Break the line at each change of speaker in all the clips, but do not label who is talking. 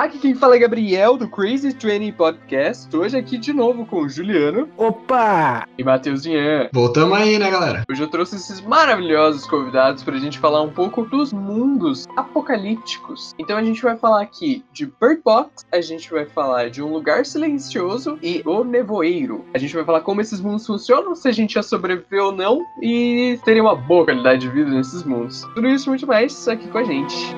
Olá, aqui quem fala é Gabriel do Crazy Training Podcast. Hoje aqui de novo com o Juliano
Opa!
e Matheus Ian.
Voltamos aí, né, galera?
Hoje eu trouxe esses maravilhosos convidados pra gente falar um pouco dos mundos apocalípticos. Então a gente vai falar aqui de Bird Box, a gente vai falar de Um Lugar Silencioso e O Nevoeiro. A gente vai falar como esses mundos funcionam, se a gente já sobreviveu ou não e ter uma boa qualidade de vida nesses mundos. Tudo isso e muito mais aqui com a gente.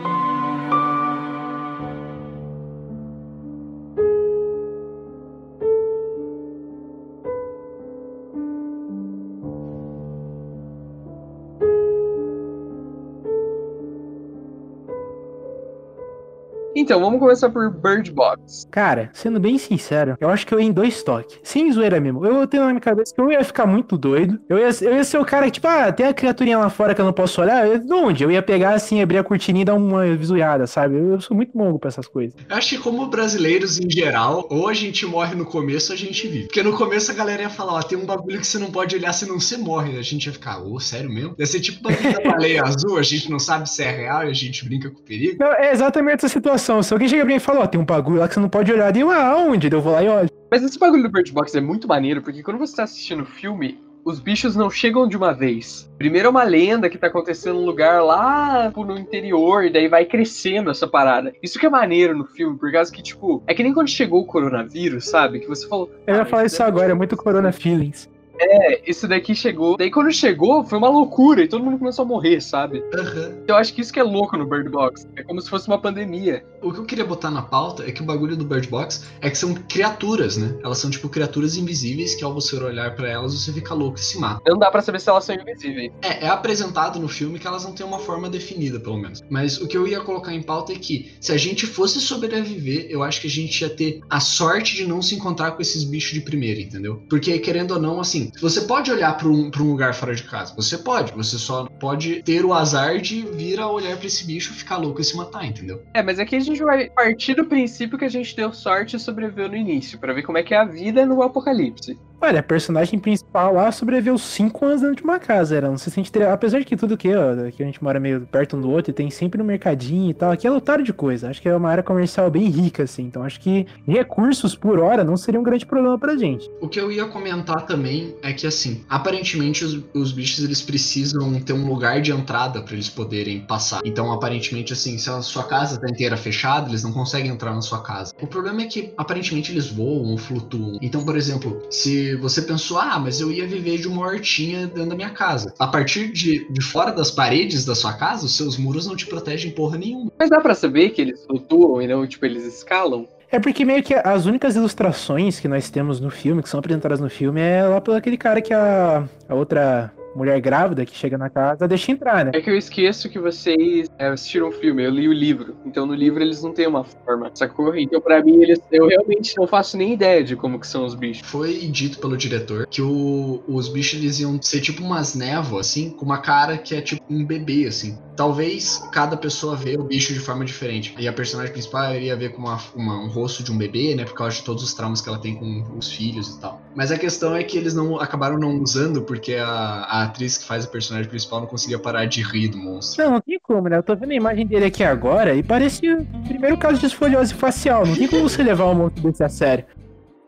Então, vamos começar por Bird Box.
Cara, sendo bem sincero, eu acho que eu ia em dois toques. Sem zoeira mesmo. Eu tenho na minha cabeça que eu ia ficar muito doido. Eu ia, eu ia ser o cara que, tipo, ah, tem a criaturinha lá fora que eu não posso olhar. Eu, de onde? Eu ia pegar assim, abrir a cortininha e dar uma visualizada, sabe? Eu, eu sou muito mongo pra essas coisas.
Eu acho que como brasileiros em geral, ou a gente morre no começo ou a gente vive. Porque no começo a galera ia falar, ó, tem um bagulho que você não pode olhar senão você morre. A gente ia ficar, ô, sério mesmo? Deve ser tipo o bagulho da baleia azul, a gente não sabe se é real e a gente brinca com o perigo.
Não, é exatamente essa situação. Se alguém chega pra mim e fala, ó, tem um bagulho lá que você não pode olhar, eu, ah, aonde? Eu vou lá e olho.
Mas esse bagulho do Bird Box é muito maneiro, porque quando você tá assistindo o filme, os bichos não chegam de uma vez. Primeiro é uma lenda que tá acontecendo num lugar lá tipo, no interior, e daí vai crescendo essa parada. Isso que é maneiro no filme, por causa que, tipo, é que nem quando chegou o coronavírus, sabe? Que você falou.
Eu ia
"Ah,
falar isso agora, é muito Corona Feelings.
É, isso daqui chegou. Daí quando chegou, foi uma loucura e todo mundo começou a morrer, sabe?
Aham.
Eu acho que isso que é louco no Bird Box. É como se fosse uma pandemia.
O que eu queria botar na pauta é que o bagulho do Bird Box é que são criaturas, né? Elas são tipo criaturas invisíveis que ao você olhar pra elas você fica louco e se mata.
Não dá pra saber se elas são invisíveis.
É, é apresentado no filme que elas não têm uma forma definida, pelo menos. Mas o que eu ia colocar em pauta é que, se a gente fosse sobreviver, eu acho que a gente ia ter a sorte de não se encontrar com esses bichos de primeira, entendeu? Porque, querendo ou não, assim, você pode olhar pra um, pra um lugar fora de casa. Você pode. Você só pode ter o azar de vir a olhar pra esse bicho, ficar louco e se matar, entendeu?
É, mas aqui a gente vai partir do princípio que a gente deu sorte e sobreviveu no início, pra ver como é que é a vida no apocalipse.
Olha, a personagem principal lá sobreviveu cinco anos dentro de uma casa, era. Não se sente. ter- Apesar de que tudo que, ó, que a gente mora meio perto um do outro e tem sempre um mercadinho e tal, aqui é lotado de coisa. Acho que é uma área comercial bem rica, assim. Então acho que recursos por hora não seria um grande problema pra gente.
O que eu ia comentar também é que, assim, aparentemente os, os bichos eles precisam ter um lugar de entrada pra eles poderem passar. Então, aparentemente, assim, se a sua casa tá inteira fechada, eles não conseguem entrar na sua casa. O problema é que, aparentemente, eles voam ou flutuam. Então, por exemplo, se você pensou, ah, mas eu ia viver de uma hortinha dentro da minha casa. A partir de, de fora das paredes da sua casa, os seus muros não te protegem porra nenhuma.
Mas dá pra saber que eles flutuam e não, tipo, eles escalam?
É porque meio que as únicas ilustrações que nós temos no filme, que são apresentadas no filme, é lá pelo aquele cara que a, a outra mulher grávida que chega na casa deixa entrar, né?
É que eu esqueço que vocês é, assistiram o filme, eu li o livro. Então no livro eles não têm uma forma, sacou? Então pra mim eles, eu realmente não faço nem ideia de como que são os bichos.
Foi dito pelo diretor que o- os bichos eles iam ser tipo umas névoas, assim, com uma cara que é tipo um bebê, assim. Talvez cada pessoa vê o bicho de forma diferente. E a personagem principal iria ver com uma, uma- um rosto de um bebê, né? Por causa de todos os traumas que ela tem com os filhos e tal. Mas a questão é que eles não acabaram não usando porque a, a atriz que faz a personagem principal não conseguia parar de rir do monstro.
Não, não tem como, né? Eu tô vendo a imagem dele aqui agora e parece o primeiro caso de esfoliose facial. Não tem como você levar um monte desse a sério.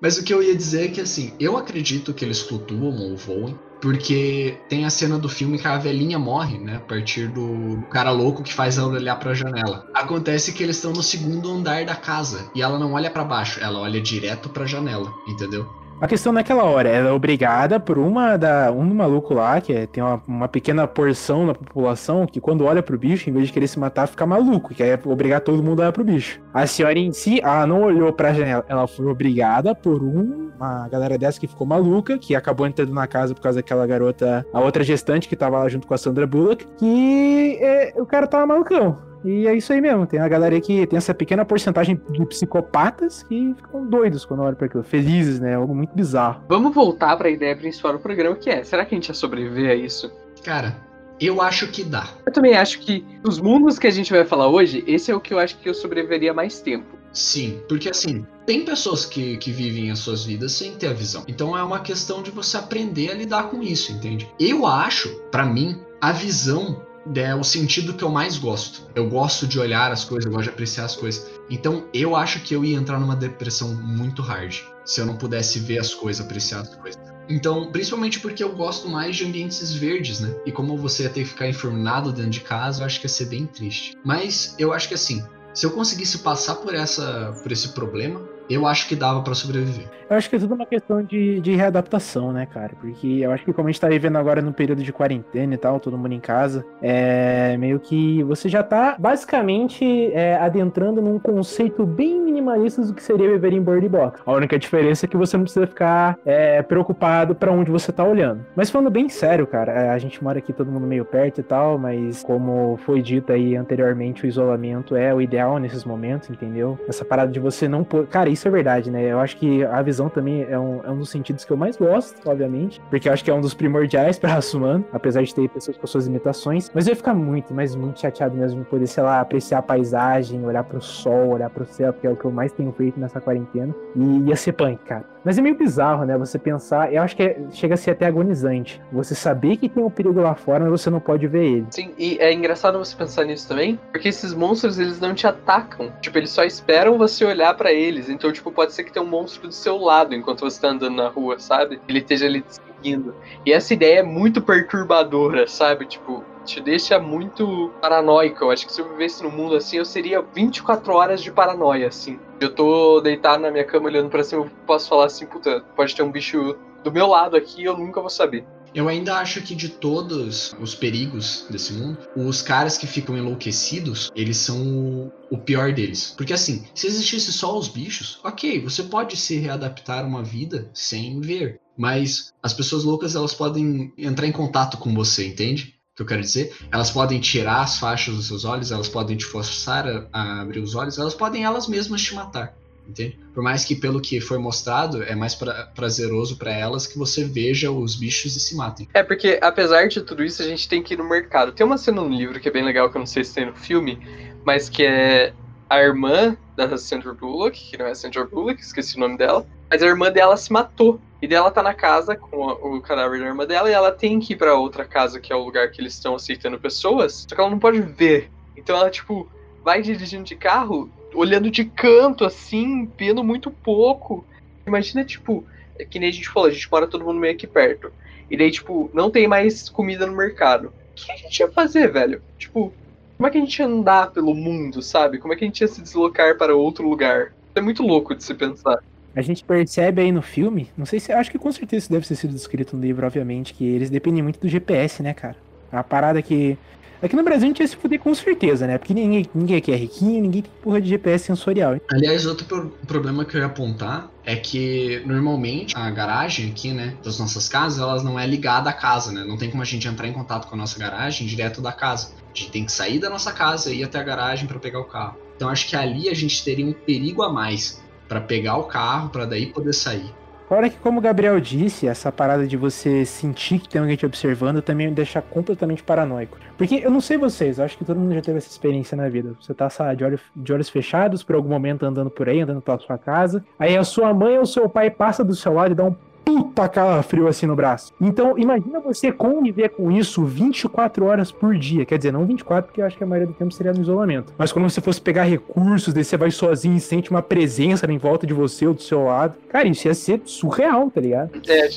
Mas o que eu ia dizer é que, assim, eu acredito que eles flutuam ou voam, porque tem a cena do filme que a velhinha morre, né? A partir do cara louco que faz ela olhar pra janela. Acontece que eles estão no segundo andar da casa e ela não olha pra baixo, ela olha direto pra janela, entendeu?
A questão naquela hora, ela é obrigada por uma da um maluco lá, que é- tem uma, uma pequena porção da população que quando olha pro bicho, em vez de querer se matar, fica maluco, que é obrigar todo mundo a olhar pro bicho. A senhora em si, ela não olhou pra janela, ela foi obrigada por um, uma galera dessa que ficou maluca, que acabou entrando na casa por causa daquela garota, a outra gestante que tava lá junto com a Sandra Bullock, que é, o cara tava malucão. E é isso aí mesmo. Tem a galera aí que tem essa pequena porcentagem de psicopatas que ficam doidos quando olham pra aquilo. Felizes, né? Algo muito bizarro.
Vamos voltar pra ideia principal do programa, que é, será que a gente ia sobreviver a isso?
Cara, eu acho que dá.
Eu também acho que os mundos que a gente vai falar hoje, esse é o que eu acho que eu sobreviveria mais tempo.
Sim, porque assim, tem pessoas que, que vivem as suas vidas sem ter a visão. Então é uma questão de você aprender a lidar com isso, entende? Eu acho, pra mim, a visão é o sentido que eu mais gosto. Eu gosto de olhar as coisas, eu gosto de apreciar as coisas. Então eu acho que eu ia entrar numa depressão muito hard se eu não pudesse ver as coisas, apreciar as coisas. Então, principalmente porque eu gosto mais de ambientes verdes, né? E como você ia ter que ficar enfornado dentro de casa, eu acho que ia ser bem triste. Mas eu acho que assim, se eu conseguisse passar por essa por esse problema, eu acho que dava para sobreviver.
Eu acho que é tudo uma questão de, de readaptação, né, cara? Porque eu acho que como a gente tá vivendo agora no período de quarentena e tal, todo mundo em casa, é meio que você já tá basicamente é, adentrando num conceito bem minimalista do que seria viver em Bird Box. A única diferença é que você não precisa ficar é, preocupado para onde você tá olhando. Mas falando bem sério, cara, é, a gente mora aqui todo mundo meio perto e tal, mas como foi dito aí anteriormente, o isolamento é o ideal nesses momentos, entendeu? Essa parada de você não. Cara, isso é verdade, né? Eu acho que a visão também é um, é um dos sentidos que eu mais gosto, obviamente, porque eu acho que é um dos primordiais pra raça apesar de ter pessoas com suas limitações. Mas eu ia ficar muito, mas muito chateado mesmo de poder, sei lá, apreciar a paisagem, olhar pro sol, olhar pro céu, que é o que eu mais tenho feito nessa quarentena. E ia ser punk, cara. Mas é meio bizarro, né? Você pensar, eu acho que é, chega a ser até agonizante. Você saber que tem um perigo lá fora, mas você não pode ver ele.
Sim, e é engraçado você pensar nisso também, porque esses monstros eles não te atacam. Tipo, eles só esperam você olhar para eles. Então, tipo, pode ser que tenha um monstro do seu lado enquanto você tá andando na rua, sabe? Ele esteja ali te seguindo. E essa ideia é muito perturbadora, sabe? Tipo, te deixa muito paranoico. Eu acho que se eu vivesse num mundo assim, eu seria 24 horas de paranoia, assim. Eu tô deitado na minha cama olhando para cima, eu posso falar assim, puta, pode ter um bicho do meu lado aqui, eu nunca vou saber.
Eu ainda acho que de todos os perigos desse mundo, os caras que ficam enlouquecidos, eles são o pior deles. Porque assim, se existisse só os bichos, ok, você pode se readaptar a uma vida sem ver. Mas as pessoas loucas, elas podem entrar em contato com você, entende? Que eu quero dizer? Elas podem tirar as faixas dos seus olhos, elas podem te forçar a, a abrir os olhos, elas podem elas mesmas te matar entende? Por mais que pelo que foi mostrado, é mais pra, prazeroso para elas que você veja os bichos e se matem.
É porque apesar de tudo isso, a gente tem que ir no mercado. Tem uma cena no livro que é bem legal, que eu não sei se tem no filme, mas que é a irmã da Sandra Bullock, que não é Sandra Bullock, esqueci o nome dela, mas a irmã dela se matou. E dela tá na casa com o cadáver da irmã dela e ela tem que ir para outra casa, que é o lugar que eles estão aceitando pessoas, só que ela não pode ver. Então ela, tipo, vai dirigindo de carro olhando de canto, assim, vendo muito pouco. Imagina, tipo, é que nem a gente falou, a gente mora todo mundo meio aqui perto. E daí, tipo, não tem mais comida no mercado. O que a gente ia fazer, velho? Tipo, como é que a gente ia andar pelo mundo, sabe? Como é que a gente ia se deslocar para outro lugar? É muito louco de se pensar.
A gente percebe aí no filme, não sei se. Acho que com certeza isso deve ter sido descrito no livro, obviamente, que eles dependem muito do GPS, né, cara? A parada que Aqui no Brasil a gente ia se fuder com certeza, né? Porque ninguém, ninguém aqui é riquinho, ninguém tem porra de GPS sensorial.
Aliás, outro pro problema que eu ia apontar é que normalmente a garagem aqui, né, das nossas casas, elas não é ligada à casa, né? Não tem como a gente entrar em contato com a nossa garagem direto da casa. A gente tem que sair da nossa casa e ir até a garagem para pegar o carro. Então acho que ali a gente teria um perigo a mais para pegar o carro, para daí poder sair.
Fora que, como o Gabriel disse, essa parada de você sentir que tem alguém te observando também me deixa completamente paranoico. Porque eu não sei vocês, acho que todo mundo já teve essa experiência na vida. Você tá sabe, de, olho, de olhos fechados por algum momento andando por aí, andando pela sua casa. Aí a sua mãe ou seu pai passa do seu lado e dá um puta calafrio assim no braço. Então, imagina você conviver com isso 24 horas por dia. Quer dizer, não 24, porque eu acho que a maioria do tempo seria no isolamento. Mas quando você fosse pegar recursos, daí você vai sozinho e sente uma presença em volta de você ou do seu lado. Cara, isso ia ser surreal, tá ligado?
É.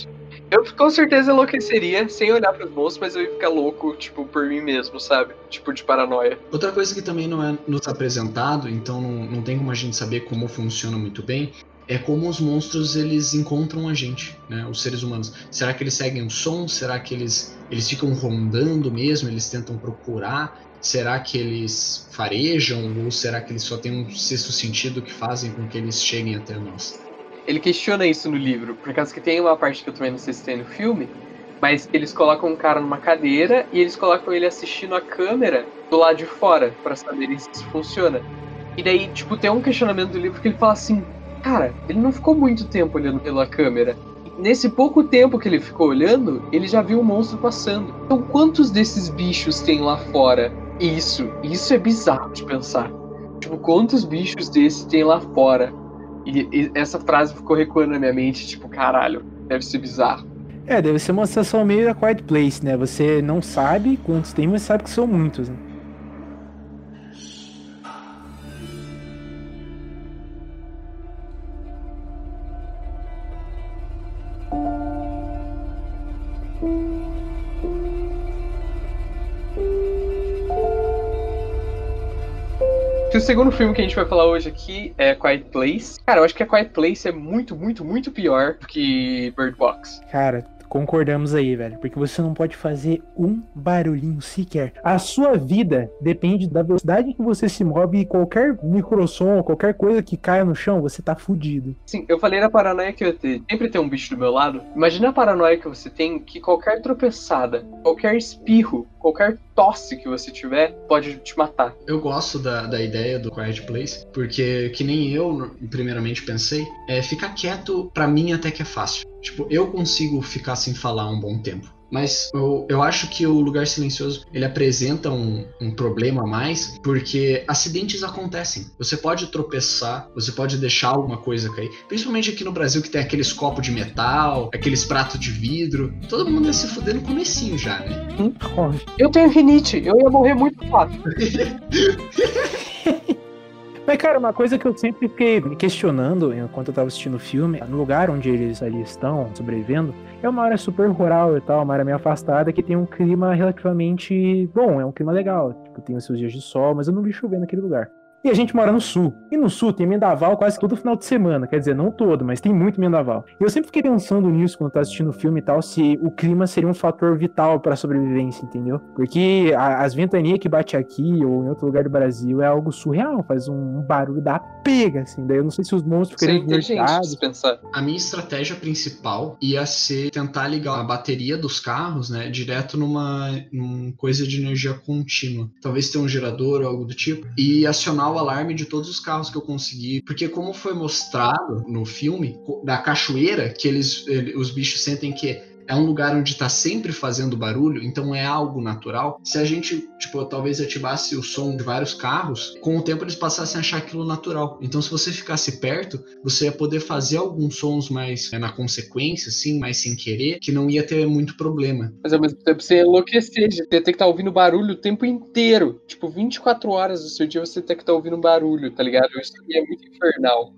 Eu com certeza enlouqueceria sem olhar para os monstros, mas eu ia ficar louco, tipo, por mim mesmo, sabe? Tipo, de paranoia.
Outra coisa que também não é nos apresentado, então não, não tem como a gente saber como funciona muito bem, é como os monstros eles encontram a gente, né? Os seres humanos. Será que eles seguem o som? Será que eles eles ficam rondando mesmo? Eles tentam procurar? Será que eles farejam ou será que eles só têm um sexto sentido que fazem com que eles cheguem até nós?
Ele questiona isso no livro, por causa que tem uma parte que eu também não sei se tem no filme, mas eles colocam um cara numa cadeira e eles colocam ele assistindo a câmera do lado de fora para saber se funciona. E daí, tipo, tem um questionamento do livro que ele fala assim: Cara, ele não ficou muito tempo olhando pela câmera. Nesse pouco tempo que ele ficou olhando, ele já viu o monstro passando. Então, quantos desses bichos tem lá fora? Isso, isso é bizarro de pensar. Tipo, quantos bichos desses tem lá fora? E, e essa frase ficou recuando na minha mente, tipo, caralho, deve ser bizarro.
É, deve ser uma sensação meio a Quiet Place, né? Você não sabe quantos tem, mas sabe que são muitos, né?
Segundo filme que a gente vai falar hoje aqui é Quiet Place. Cara, eu acho que a Quiet Place é muito, muito, muito pior do que Bird Box.
Cara, concordamos aí, velho. Porque você não pode fazer um barulhinho sequer. A sua vida depende da velocidade que você se move e qualquer microsom, qualquer coisa que caia no chão, você tá fudido.
Sim, eu falei na paranoia que eu ia ter. Sempre tem um bicho do meu lado. Imagina a paranoia que você tem que qualquer tropeçada, qualquer espirro, qualquer tosse que você tiver pode te matar.
Eu gosto da, da ideia do Quiet Place, porque que nem eu primeiramente pensei, é ficar quieto para mim até que é fácil. Tipo, eu consigo ficar sem falar um bom tempo. Mas eu, eu acho que o Lugar Silencioso ele apresenta um, um problema a mais, porque acidentes acontecem. Você pode tropeçar, você pode deixar alguma coisa cair. Principalmente aqui no Brasil que tem aqueles copos de metal, aqueles pratos de vidro. Todo mundo ia se fuder no comecinho já, né?
Eu tenho rinite, eu ia morrer muito fácil.
Mas, cara, uma coisa que eu sempre fiquei me questionando enquanto eu tava assistindo o filme, no lugar onde eles ali estão sobrevivendo, é uma área super rural e tal, uma área meio afastada que tem um clima relativamente bom, é um clima legal. Tipo, tem os seus dias de sol, mas eu não vi chover naquele lugar. E a gente mora no sul. E no sul tem mendaval quase todo final de semana. Quer dizer, não todo, mas tem muito mendaval. E eu sempre fiquei pensando nisso quando eu tava assistindo o filme e tal, se o clima seria um fator vital para a sobrevivência, entendeu? Porque a, as ventanias que bate aqui ou em outro lugar do Brasil é algo surreal, faz um, um barulho da pega, assim. Daí eu não sei se os monstros ficariam
divertidos.
pensar. A minha estratégia principal ia ser tentar ligar a bateria dos carros, né, direto numa, numa coisa de energia contínua. Talvez ter um gerador ou algo do tipo. E acionar o alarme de todos os carros que eu consegui, porque como foi mostrado no filme da cachoeira, que eles, os bichos sentem que é um lugar onde está sempre fazendo barulho, então é algo natural. Se a gente, tipo, talvez ativasse o som de vários carros, com o tempo eles passassem a achar aquilo natural. Então, se você ficasse perto, você ia poder fazer alguns sons mais é, na consequência, assim, mais sem querer, que não ia ter muito problema.
Mas ao mesmo tempo você enlouquecer, ia ter que estar tá ouvindo barulho o tempo inteiro. Tipo, 24 horas do seu dia você tem que estar tá ouvindo barulho, tá ligado? Isso é muito infernal.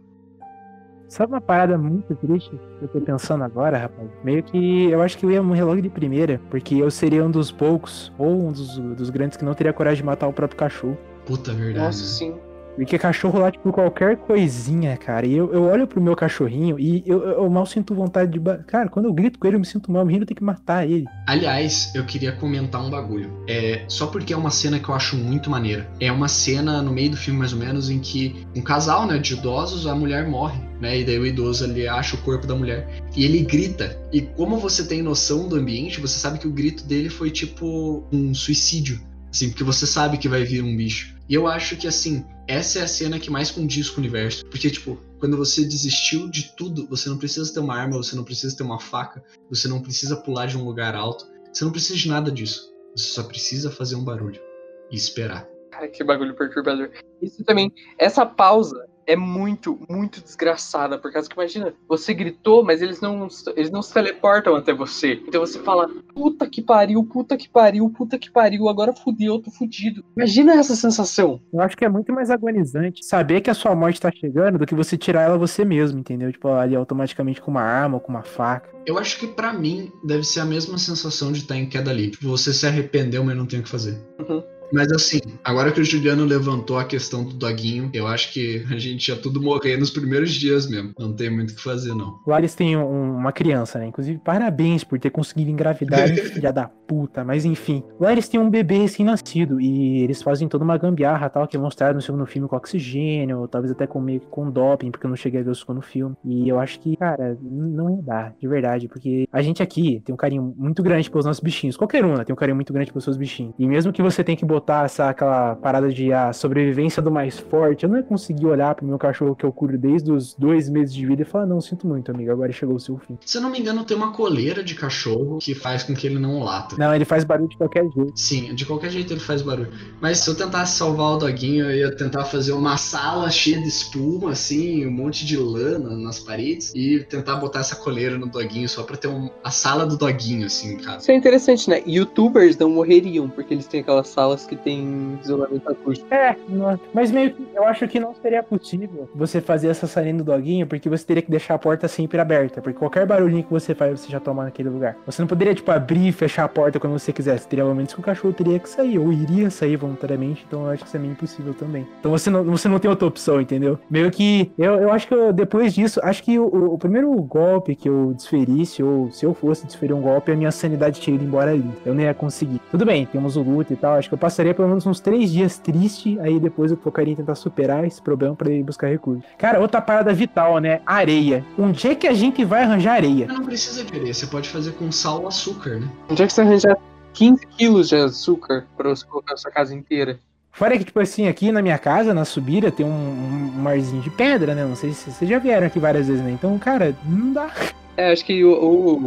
Sabe uma parada muito triste que eu tô pensando agora, rapaz? Meio que eu acho que eu ia morrer logo de primeira, porque eu seria um dos poucos, ou um dos, dos grandes que não teria coragem de matar o próprio cachorro.
Puta verdade.
Nossa, sim.
Porque cachorro lá, tipo, qualquer coisinha, cara. E eu, eu olho pro meu cachorrinho e eu, eu mal sinto vontade de. Cara, quando eu grito com ele, eu me sinto mal, me rindo, eu tenho que matar ele.
Aliás, eu queria comentar um bagulho. É, só porque é uma cena que eu acho muito maneira. É uma cena no meio do filme, mais ou menos, em que um casal, né, de idosos, a mulher morre, né? E daí o idoso ali acha o corpo da mulher. E ele grita. E como você tem noção do ambiente, você sabe que o grito dele foi tipo um suicídio. Assim, porque você sabe que vai vir um bicho. E eu acho que, assim, essa é a cena que mais condiz com o universo. Porque, tipo, quando você desistiu de tudo, você não precisa ter uma arma, você não precisa ter uma faca, você não precisa pular de um lugar alto, você não precisa de nada disso. Você só precisa fazer um barulho e esperar.
Cara, que bagulho perturbador. Isso também, essa pausa é muito, muito desgraçada, por causa que imagina, você gritou, mas eles não, eles não se teleportam até você. Então você fala, puta que pariu, puta que pariu, puta que pariu, agora fudeu, eu tô fudido. Imagina essa sensação.
Eu acho que é muito mais agonizante saber que a sua morte tá chegando do que você tirar ela você mesmo, entendeu? Tipo, ali automaticamente com uma arma ou com uma faca.
Eu acho que para mim deve ser a mesma sensação de estar em queda livre. Tipo, você se arrependeu, mas não tem o que fazer.
Uhum.
Mas assim, agora que o Juliano levantou a questão do doguinho, eu acho que a gente ia tudo morrer nos primeiros dias mesmo. Não tem muito o que fazer, não.
Lá eles têm um, uma criança, né? Inclusive, parabéns por ter conseguido engravidar, filha da puta. Mas enfim, lá eles têm um bebê recém-nascido e eles fazem toda uma gambiarra tal, que é mostrado no segundo filme com oxigênio, talvez até com meio com doping, porque eu não cheguei a ver o segundo filme. E eu acho que, cara, não ia dar, de verdade, porque a gente aqui tem um carinho muito grande pelos nossos bichinhos. Qualquer um, né? Tem um carinho muito grande pelos seus bichinhos. E mesmo que você tenha que botar essa, aquela parada de a sobrevivência do mais forte, eu não ia conseguir olhar pro meu cachorro que eu cuido desde os dois meses de vida e falar, não, sinto muito, amigo, agora chegou o seu fim.
Se eu não me engano, tem uma coleira de cachorro que faz com que ele não lata.
Não, ele faz barulho de qualquer jeito.
Sim, de qualquer jeito ele faz barulho. Mas se eu tentasse salvar o doguinho, eu ia tentar fazer uma sala cheia de espuma, assim, um monte de lana nas paredes, e tentar botar essa coleira no doguinho só pra ter um, a sala do doguinho, assim, cara.
Isso é interessante, né? Youtubers não morreriam, porque eles têm aquelas salas que tem isolamento acústico.
É, não- mas meio que eu acho que não seria possível você fazer essa salinha do doguinho, porque você teria que deixar a porta sempre aberta, porque qualquer barulhinho que você faz, você já toma naquele lugar. Você não poderia, tipo, abrir e fechar a porta quando você quisesse. Teria momentos que o cachorro teria que sair, ou iria sair voluntariamente, então eu acho que isso é meio impossível também. Então você não, você não tem outra opção, entendeu? Meio que, eu, eu acho que eu, depois disso, acho que o, o primeiro golpe que eu desferisse, ou se eu fosse desferir um golpe, a minha sanidade tinha ido embora ali. Eu não ia conseguir. Tudo bem, temos o luto e tal, acho que eu passaria pelo menos uns três dias triste, aí depois eu focaria em tentar superar esse problema pra ir buscar recursos. Cara, outra parada vital, né? Areia. Onde é que a gente vai arranjar areia?
Não precisa de areia, você pode fazer com sal ou açúcar, né?
Onde é que você arranjar 15 quilos de açúcar pra você colocar na sua casa inteira?
Fora que, tipo assim, aqui na minha casa, na subida, tem um, um marzinho de pedra, né? Não sei se vocês já vieram aqui várias vezes, né? Então, cara, não dá.
É, acho que o,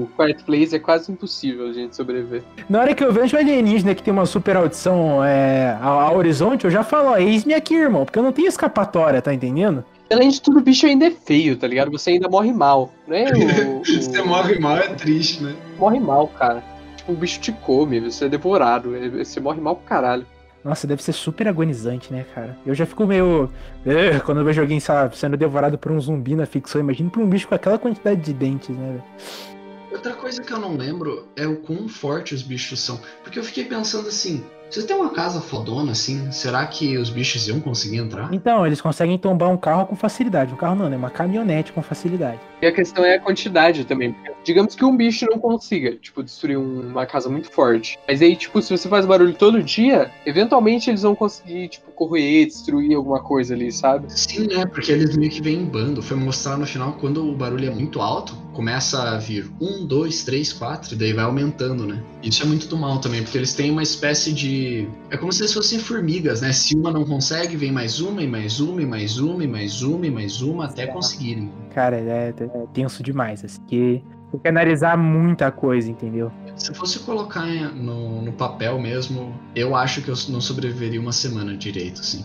o Quiet Place é quase impossível a gente sobreviver.
Na hora que eu vejo um alienígena que tem uma super audição é, ao, ao horizonte, eu já falo, ó, eis-me aqui, irmão, porque eu não tenho escapatória, tá entendendo?
Além de tudo, o bicho ainda é feio, tá ligado? Você ainda morre mal. Não é o, o-
Você morre mal, é triste, né?
morre mal, cara. Tipo, o bicho te come, você é devorado. Você morre mal pro caralho.
Nossa, deve ser super agonizante, né, cara? Eu já fico meio. "Ugh", quando eu vejo alguém, sabe, sendo devorado por um zumbi na ficção. Imagina por um bicho com aquela quantidade de dentes, né, velho?
Outra coisa que eu não lembro é o quão fortes os bichos são. Porque eu fiquei pensando assim, você tem uma casa fodona assim, será que os bichos iam conseguir entrar?
Então, eles conseguem tombar um carro com facilidade. Um carro não, né? Uma caminhonete com facilidade.
E a questão é a quantidade também. Digamos que um bicho não consiga, tipo, destruir um- uma casa muito forte. Mas aí, tipo, se você faz barulho todo dia, eventualmente eles vão conseguir, tipo, corroer, destruir alguma coisa ali, sabe?
Sim, né? Porque eles meio que vêm em bando. Foi mostrar no final quando o barulho é muito alto, começa a vir um, dois, três, quatro, e daí vai aumentando, né? Isso é muito do mal também, porque eles têm uma espécie de. É como se eles fossem formigas, né? Se uma não consegue, vem mais uma, e mais uma, e mais uma, e mais uma, e mais uma, até conseguirem.
Cara, é, é tenso demais, assim. Que tem que analisar muita coisa, entendeu?
Se fosse colocar no, no papel mesmo, eu acho que eu não sobreviveria uma semana direito, assim.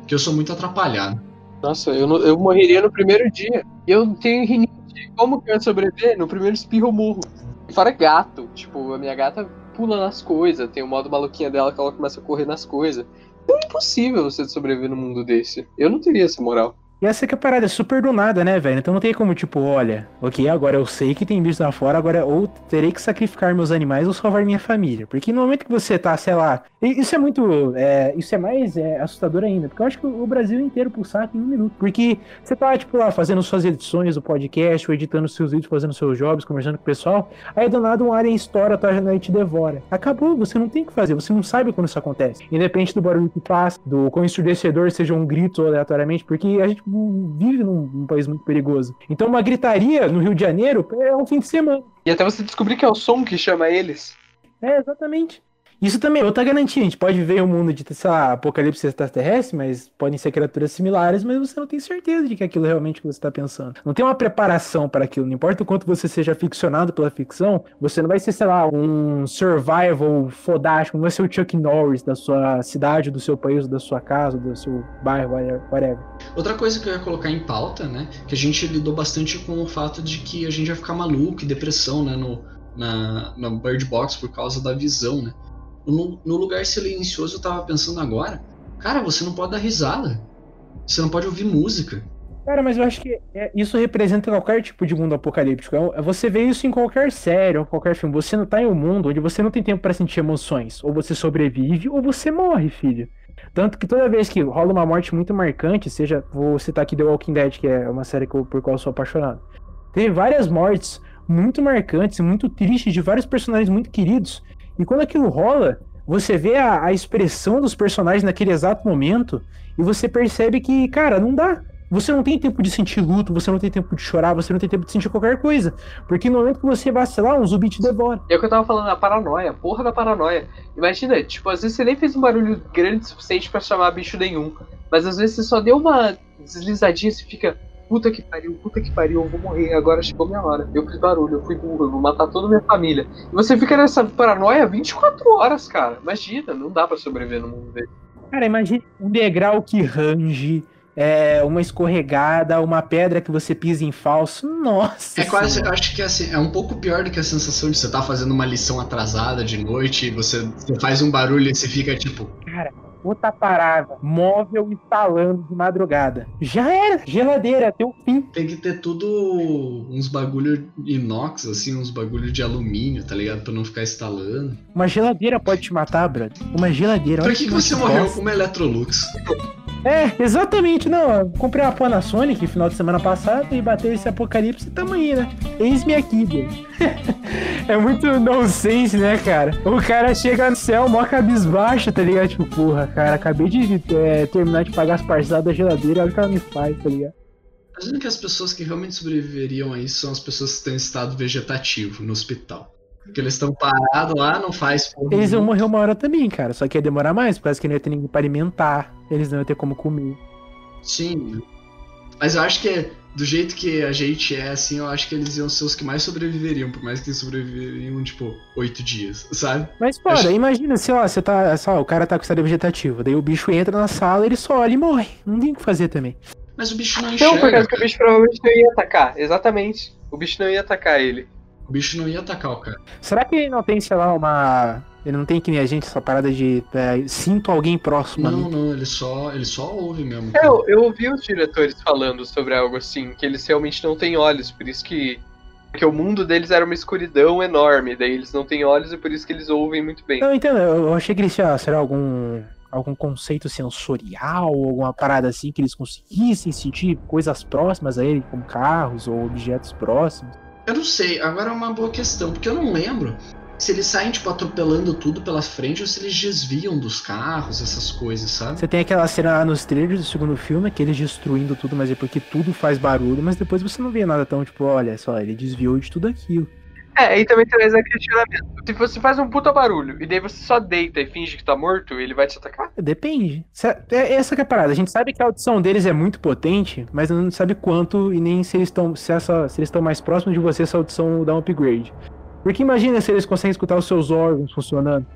Porque eu sou muito atrapalhado.
Nossa, eu, não- eu morreria no primeiro dia. E eu tenho rinite. Como que eu ia sobreviver? No primeiro espirro eu morro. E fora gato. Tipo, a minha gata pula nas coisas. Tem o modo maluquinha dela que ela começa a correr nas coisas. É impossível você sobreviver num mundo desse. Eu não teria essa moral.
E essa que é a parada, é super do nada, né, velho? Então não tem como, tipo, olha, ok, agora eu sei que tem bichos lá fora, agora ou terei que sacrificar meus animais ou salvar minha família. Porque no momento que você tá, sei lá, isso é muito, é, isso é mais é, assustador ainda, porque eu acho que o Brasil inteiro pro saco em um minuto. Porque você tá, tipo, lá fazendo suas edições do podcast, ou editando seus vídeos, fazendo seus jobs, conversando com o pessoal, aí do nada um alien estoura tua janela e te devora. Acabou, você não tem o que fazer, você não sabe quando isso acontece. Independente do barulho que passa, do quão ensurdecedor seja um grito aleatoriamente, porque a gente hum, vive num, num país muito perigoso. Então uma gritaria no Rio de Janeiro é um fim de semana.
E até você descobrir que é o som que chama eles.
É, exatamente. Isso também é outra garantia. A gente pode viver um mundo de, sei lá, apocalipse extraterrestre, mas podem ser criaturas similares, mas você não tem certeza de que aquilo é realmente o que você está pensando. Não tem uma preparação para aquilo. Não importa o quanto você seja ficcionado pela ficção, você não vai ser, sei lá, um survival fodástico, não vai ser o Chuck Norris da sua cidade, do seu país, da sua casa, do seu bairro, whatever.
Outra coisa que eu ia colocar em pauta, né? Que a gente lidou bastante com o fato de que a gente ia ficar maluco e depressão, né? No, na, na Bird Box por causa da visão, né? No, lugar silencioso eu tava pensando agora, cara, você não pode dar risada. Você não pode ouvir música.
Cara, mas eu acho que é- isso representa qualquer tipo de mundo apocalíptico. É- Você vê isso em qualquer série ou qualquer filme. Você não tá em um mundo onde você não tem tempo pra sentir emoções. Ou você sobrevive ou você morre, filho. Tanto que toda vez que rola uma morte muito marcante, seja, vou citar aqui The Walking Dead, que é uma série que eu- por qual eu sou apaixonado. Teve várias mortes muito marcantes e muito tristes de vários personagens muito queridos. E quando aquilo rola, você vê a, a expressão dos personagens naquele exato momento e você percebe que, cara, não dá. Você não tem tempo de sentir luto, você não tem tempo de chorar, você não tem tempo de sentir qualquer coisa. Porque no momento que você vacilar, um zumbi te devora.
É o que eu tava falando, a paranoia, porra da paranoia. Imagina, tipo, às vezes você nem fez um barulho grande o suficiente pra chamar bicho nenhum. Mas às vezes você só deu uma deslizadinha e fica, puta que pariu, puta que pariu, eu vou morrer, agora chegou minha hora. Eu fiz barulho, eu fui burro, eu vou matar toda a minha família. E você fica nessa paranoia 24 horas, cara. Imagina, não dá pra sobreviver no mundo dele.
Cara, imagine um degrau que range, é, uma escorregada, uma pedra que você pisa em falso. Nossa.
É quase,
senhora.
eu acho que assim, é um pouco pior do que a sensação de você estar fazendo uma lição atrasada de noite, e você, você faz um barulho e você fica tipo.
Cara, outra parada. Móvel instalando de madrugada. Já era. Geladeira, teu fim.
Tem que ter tudo uns bagulho inox, assim, uns bagulho de alumínio, tá ligado? Pra não ficar instalando.
Uma geladeira pode te matar, brother. Uma geladeira. Olha
que, que você morreu com uma Electrolux?
É, exatamente. Não, comprei uma Panasonic no final de semana passada e bateu esse apocalipse e tamo aí, né? Eis-me aqui, velho. é muito nonsense, né, cara? O cara chega no céu, mó cabisbaixo, tá ligado? Tipo, porra, cara, acabei de é, terminar de pagar as parcelas da geladeira, olha o que ela me faz, tá ligado?
Imagina que as pessoas que realmente sobreviveriam a isso são as pessoas que estão em estado vegetativo no hospital. Porque eles estão parados lá, não faz porra
Eles iam morrer uma hora também, cara. Só que ia demorar mais, por causa que não ia ter ninguém pra alimentar. Eles não iam ter como comer.
Sim. Mas eu acho que do jeito que a gente é, assim, eu acho que eles iam ser os que mais sobreviveriam, por mais que eles sobreviveriam, tipo, oito dias, sabe?
Mas, foda,
Acho-
imagina se, ó, você tá. Só, o cara tá com estado vegetativo. Daí o bicho entra na sala, ele só olha e morre. Não tem o que fazer também.
Mas o bicho não enxerga.
Não, por causa que o
cara.
bicho provavelmente não ia atacar. Exatamente. O bicho não ia atacar ele.
O bicho não ia atacar o cara.
Será que ele não tem, sei lá, uma. Ele não tem que nem a gente essa parada de. é, sinto alguém próximo
Não,
ali.
não, ele só, ele só ouve mesmo.
É, Eu, eu ouvi os diretores falando sobre algo assim, que eles realmente não têm olhos, por isso que. Porque o mundo deles era uma escuridão enorme, daí eles não têm olhos e por isso que eles ouvem muito bem.
Não, entendo. Eu eu achei que eles tinham, será algum. Algum conceito sensorial, alguma parada assim, que eles conseguissem sentir coisas próximas a ele, como carros ou objetos próximos.
Eu não sei, agora é uma boa questão, porque eu não lembro se eles saem, tipo, atropelando tudo pela frente ou se eles desviam dos carros, essas coisas, sabe?
Você tem aquela cena nos trailers do segundo filme, que eles destruindo tudo, mas é porque tudo faz barulho, mas depois você não vê nada tão, tipo, olha só, ele desviou de tudo aquilo.
É, e também traz aquele questionamento. Se você faz um puta barulho e daí você só deita e finge que tá morto, ele vai te atacar?
Depende. Se- É essa que é a parada. A gente sabe que a audição deles é muito potente, mas não sabe quanto e nem se eles estão se, essa- se eles estão mais próximos de você, essa audição dá um upgrade. Porque imagina se eles conseguem escutar os seus órgãos funcionando.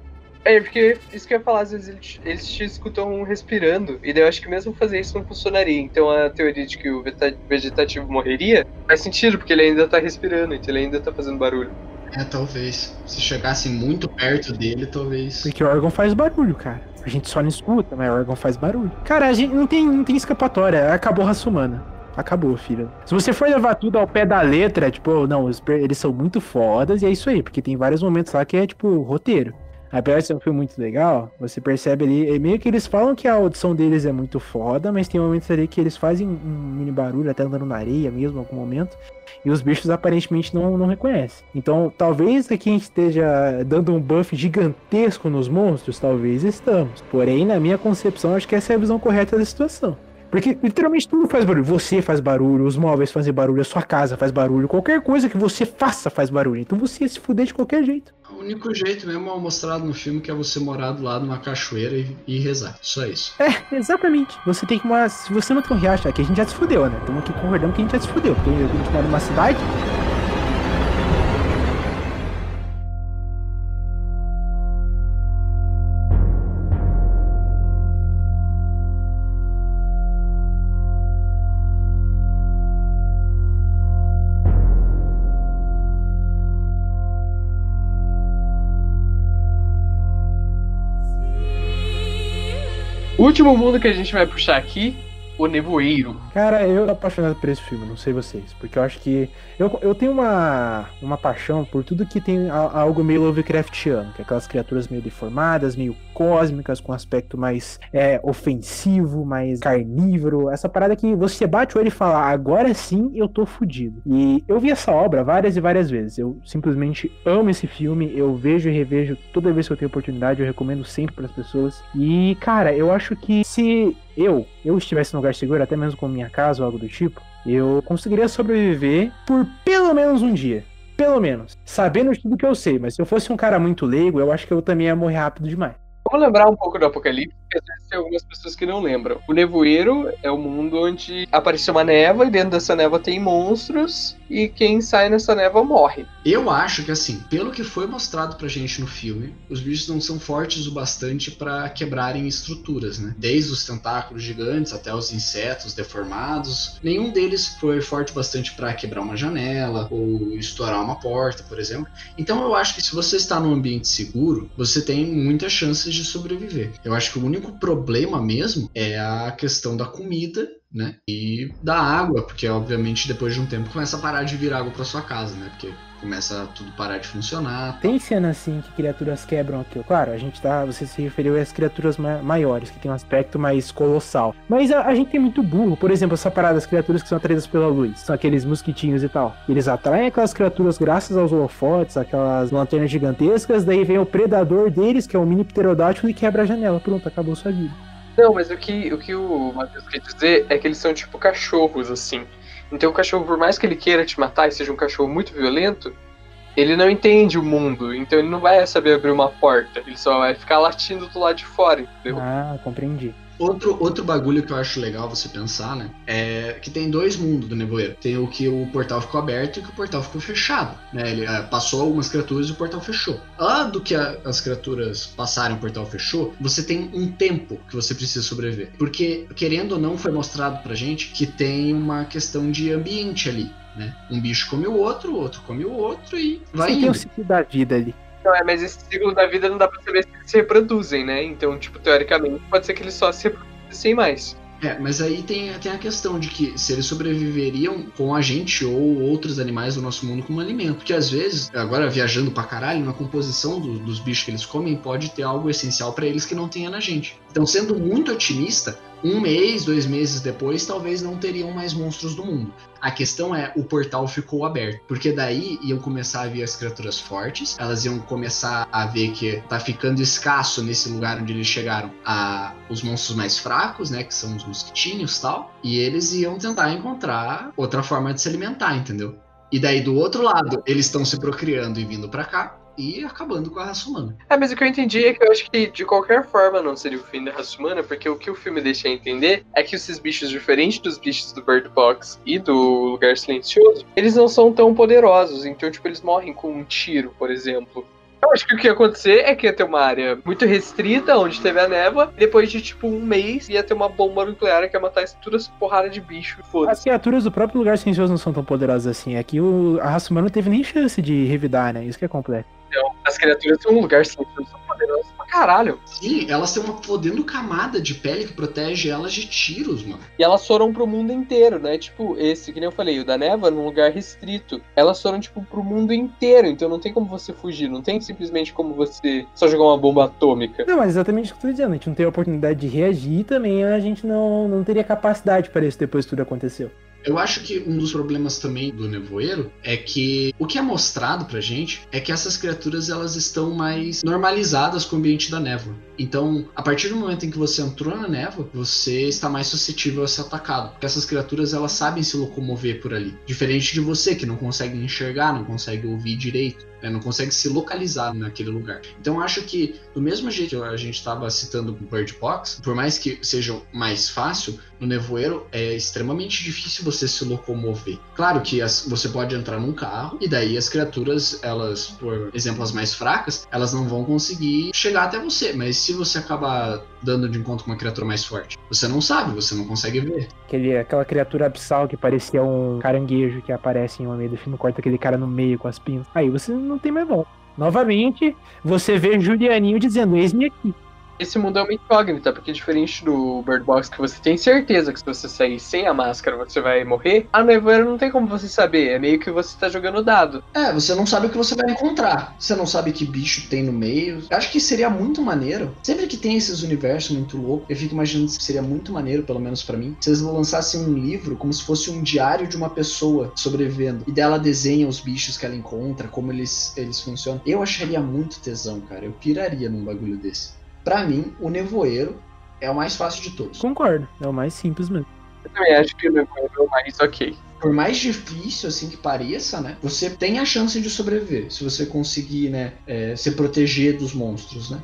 É, porque isso que eu ia falar, às vezes eles, eles te escutam respirando, e daí eu acho que mesmo fazer isso não funcionaria. Então a teoria de que o vegetativo morreria faz sentido, porque ele ainda tá respirando, então ele ainda tá fazendo barulho.
É, talvez. Se chegassem muito perto dele, talvez.
Porque o órgão faz barulho, cara. A gente só não escuta, mas o órgão faz barulho. Cara, a gente não tem, não tem escapatória. Acabou a raça humana. Acabou, filho. Se você for levar tudo ao pé da letra, tipo, não, os per- eles são muito fodas e é isso aí, porque tem vários momentos lá que é, tipo, roteiro. Apesar de ser um filme muito legal, você percebe ali, é meio que eles falam que a audição deles é muito foda, mas tem momentos ali que eles fazem um mini barulho, até andando na areia mesmo, em algum momento, e os bichos aparentemente não, não reconhecem. Então, talvez aqui a gente esteja dando um buff gigantesco nos monstros, talvez estamos. Porém, na minha concepção, acho que essa é a visão correta da situação. Porque literalmente tudo faz barulho. Você faz barulho, os móveis fazem barulho, a sua casa faz barulho, qualquer coisa que você faça faz barulho. Então você ia se fuder de qualquer jeito.
O único jeito mesmo é mostrado no filme que é você morar do lado de uma cachoeira e, e rezar. Só isso.
É, exatamente. Você tem que uma. Se você não tem um riacho, aqui a gente já se fudeu, né? Estamos aqui concordando que a gente já se fudeu. Porque a gente mora numa cidade.
Último mundo que a gente vai puxar aqui, o Nevoeiro.
Cara, eu tô apaixonado por esse filme, não sei vocês. Porque eu acho que. Eu, eu tenho uma, uma paixão por tudo que tem a- algo meio Lovecraftiano, que é aquelas criaturas meio deformadas, meio cósmicas, com aspecto mais é, ofensivo, mais carnívoro. Essa parada que você bate o olho e fala, agora sim eu tô fudido. E eu vi essa obra várias e várias vezes. Eu simplesmente amo esse filme, eu vejo e revejo toda vez que eu tenho oportunidade, eu recomendo sempre para as pessoas. E, cara, eu acho que se eu, eu estivesse num lugar seguro, até mesmo com minha casa ou algo do tipo, eu conseguiria sobreviver por pelo menos um dia. Pelo menos. Sabendo tudo que eu sei, mas se eu fosse um cara muito leigo, eu acho que eu também ia morrer rápido demais.
Vamos lembrar um pouco do Apocalipse, tem algumas pessoas que não lembram. O nevoeiro é o mundo onde apareceu uma névoa e dentro dessa névoa tem monstros e quem sai nessa névoa morre.
Eu acho que assim, pelo que foi mostrado pra gente no filme, os bichos não são fortes o bastante para quebrarem estruturas, né? Desde os tentáculos gigantes até os insetos deformados, nenhum deles foi forte o bastante para quebrar uma janela ou estourar uma porta, por exemplo. Então eu acho que se você está num ambiente seguro, você tem muitas chances de sobreviver. Eu acho que o único problema mesmo é a questão da comida né? E da água, porque obviamente depois de um tempo começa a parar de vir água para sua casa, né? Porque começa a tudo parar de funcionar.
Tem cena assim que criaturas quebram aquilo. Claro, a gente tá. Você se referiu às criaturas ma maiores, que tem um aspecto mais colossal. Mas a, a, gente tem muito burro. Por exemplo, essa parada das criaturas que são atraídas pela luz. São aqueles mosquitinhos e tal. Eles atraem aquelas criaturas graças aos holofotes, aquelas lanternas gigantescas. Daí vem o predador deles, que é um mini pterodátilo, e quebra a janela. Pronto, acabou sua vida.
Não, mas o que o, que o Matheus quer dizer é que eles são tipo cachorros, assim. Então o cachorro, por mais que ele queira te matar e seja um cachorro muito violento, ele não entende o mundo, então ele não vai saber abrir uma porta, ele só vai ficar latindo do lado de fora, entendeu?
Ah, compreendi.
Outro, outro bagulho que eu acho legal você pensar, né? É que tem dois mundos do nevoeiro. Tem o que o portal ficou aberto e que o portal ficou fechado. Né? Ele é, passou algumas criaturas e o portal fechou. Lá do que a, as criaturas passaram, o portal fechou, você tem um tempo que você precisa sobreviver. Porque, querendo ou não, foi mostrado pra gente que tem uma questão de ambiente ali. Né? Um bicho come o outro, o outro come o outro e vai. Você
tem o ciclo da vida ali.
Não, é, mas esse ciclo da vida não dá pra saber se eles se reproduzem, né? Então, tipo, teoricamente, pode ser que eles só se reproduzem mais.
É, mas aí tem, tem a questão de que se eles sobreviveriam com a gente ou outros animais do nosso mundo como alimento. Porque às vezes, agora viajando pra caralho, na composição do, dos bichos que eles comem pode ter algo essencial para eles que não tenha na gente. Então, sendo muito otimista, um mês, dois meses depois, talvez não teriam mais monstros do mundo. A questão é, o portal ficou aberto, porque daí iam começar a vir as criaturas fortes, elas iam começar a ver que tá ficando escasso nesse lugar onde eles chegaram a os monstros mais fracos, né, que são os mosquitinhos tal, e eles iam tentar encontrar outra forma de se alimentar, entendeu? E daí do outro lado, eles estão se procriando e vindo para cá, e acabando com a raça humana.
É, mas o que eu entendi é que eu acho que de qualquer forma não seria o fim da raça humana, porque o que o filme deixa entender é que esses bichos, diferentes dos bichos do Bird Box e do Lugar Silencioso, eles não são tão poderosos, então, tipo, eles morrem com um tiro, por exemplo. Eu acho que o que ia acontecer é que ia ter uma área muito restrita, onde teve a névoa, depois de tipo um mês ia ter uma bomba nuclear que ia matar essa porrada de bicho.
As criaturas do próprio lugar silencioso não são tão poderosas assim. Aqui o, a raça humana não teve nem chance de revidar, né? Isso que é complexo.
Então, as criaturas têm um lugar silencioso, são poderosas pra caralho.
Sim, elas têm uma podendo camada de pele que protege elas de tiros, mano.
E elas foram pro mundo inteiro, né? Tipo, esse, que nem eu falei, o da Neva num lugar restrito. Elas foram, tipo, pro mundo inteiro, então não tem como você fugir, não tem simplesmente como você só jogar uma bomba atômica.
Não, mas exatamente o que eu tô dizendo, a gente não tem a oportunidade de reagir também, a gente não, não teria capacidade para isso depois que tudo aconteceu.
Eu acho que um dos problemas também do nevoeiro é que o que é mostrado pra gente é que essas criaturas elas estão mais normalizadas com o ambiente da névoa. Então, a partir do momento em que você entrou na névoa, você está mais suscetível a ser atacado. Porque essas criaturas elas sabem se locomover por ali. Diferente de você que não consegue enxergar, não consegue ouvir direito né? não consegue se localizar naquele lugar. Então acho que do mesmo jeito que a gente estava citando o Bird Box, por mais que seja mais fácil, no nevoeiro é extremamente difícil você se locomover. Claro que as, você pode entrar num carro e daí as criaturas, elas, por exemplo, as mais fracas, elas não vão conseguir chegar até você. Mas se você acabar dando de encontro com uma criatura mais forte, você não sabe, você não consegue ver.
Aquele, aquela criatura abissal que parecia um caranguejo que aparece em meio do filme, corta aquele cara no meio com as pinças. Aí você não tem mais volta. Novamente, você vê Julianinho dizendo: Eis-me aqui
esse mundo é uma incógnita, porque diferente do Bird Box, que você tem certeza que se você sair sem a máscara você vai morrer, a nevoeira não tem como você saber, é meio que você tá jogando dado.
É, você não sabe o que você vai encontrar, você não sabe que bicho tem no meio. Eu acho que seria muito maneiro, sempre que tem esses universos muito loucos, eu fico imaginando que seria muito maneiro, pelo menos para mim, se eles lançassem um livro como se fosse um diário de uma pessoa sobrevivendo, e dela desenha os bichos que ela encontra, como eles, eles funcionam. Eu acharia muito tesão, cara, eu piraria num bagulho desse. Para mim, o nevoeiro é o mais fácil de todos.
Concordo, é o mais simples mesmo.
Eu também acho que o nevoeiro é o mais ok.
Por mais difícil assim que pareça, né? Você tem a chance de sobreviver se você conseguir, né, é, se proteger dos monstros, né?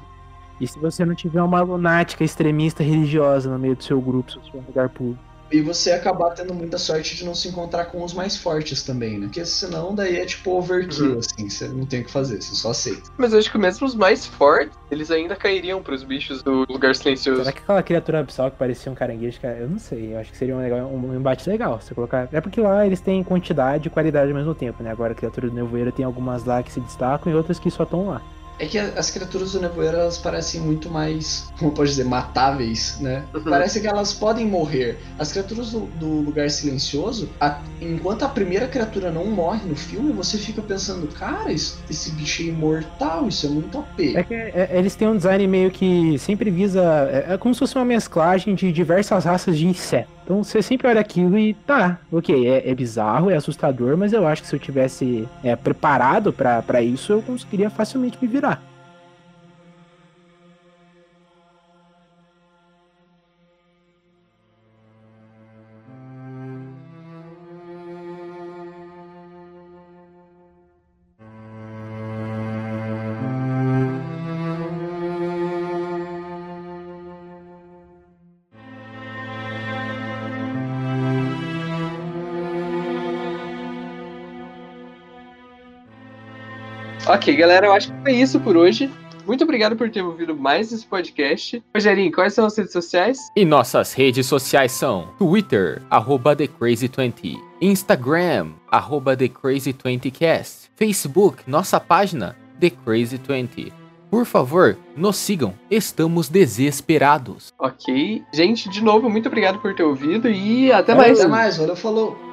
E se você não tiver uma lunática extremista religiosa no meio do seu grupo, se for um lugar público?
E você acabar tendo muita sorte de não se encontrar com os mais fortes também, né? Porque senão daí é tipo overkill,
Uhum.
assim, você não tem o que fazer, você só aceita.
Mas eu acho que mesmo os mais fortes, eles ainda cairiam pros bichos do lugar silencioso.
Será que aquela criatura abissal que parecia um caranguejo, cara, eu não sei, eu acho que seria um, legal, um embate legal você colocar. É porque lá eles têm quantidade e qualidade ao mesmo tempo, né? Agora a criatura do nevoeiro tem algumas lá que se destacam e outras que só estão lá.
É que as criaturas do nevoeiro elas parecem muito mais, como pode dizer, matáveis, né?
Uhum.
Parece que elas podem morrer. As criaturas do, do lugar silencioso, a- enquanto a primeira criatura não morre no filme, você fica pensando, cara, isso- esse bicho é imortal, isso é muito OP.
É que é, eles têm um design meio que sempre visa. É, é como se fosse uma mesclagem de diversas raças de inseto. Então você sempre olha aquilo e tá, ok, é, é bizarro, é assustador, mas eu acho que se eu tivesse é, preparado pra isso, eu conseguiria facilmente me virar.
Ok, galera, eu acho que foi isso por hoje. Muito obrigado por ter ouvido mais esse podcast. Rogerinho, quais são as redes sociais?
E nossas redes sociais são Twitter, arroba TheCrazy20, Instagram, arroba TheCrazy20Cast, Facebook, nossa página, TheCrazy20. Por favor, nos sigam, estamos desesperados.
Ok. Gente, de novo, muito obrigado por ter ouvido e até mais.
Até mais, valeu, falou!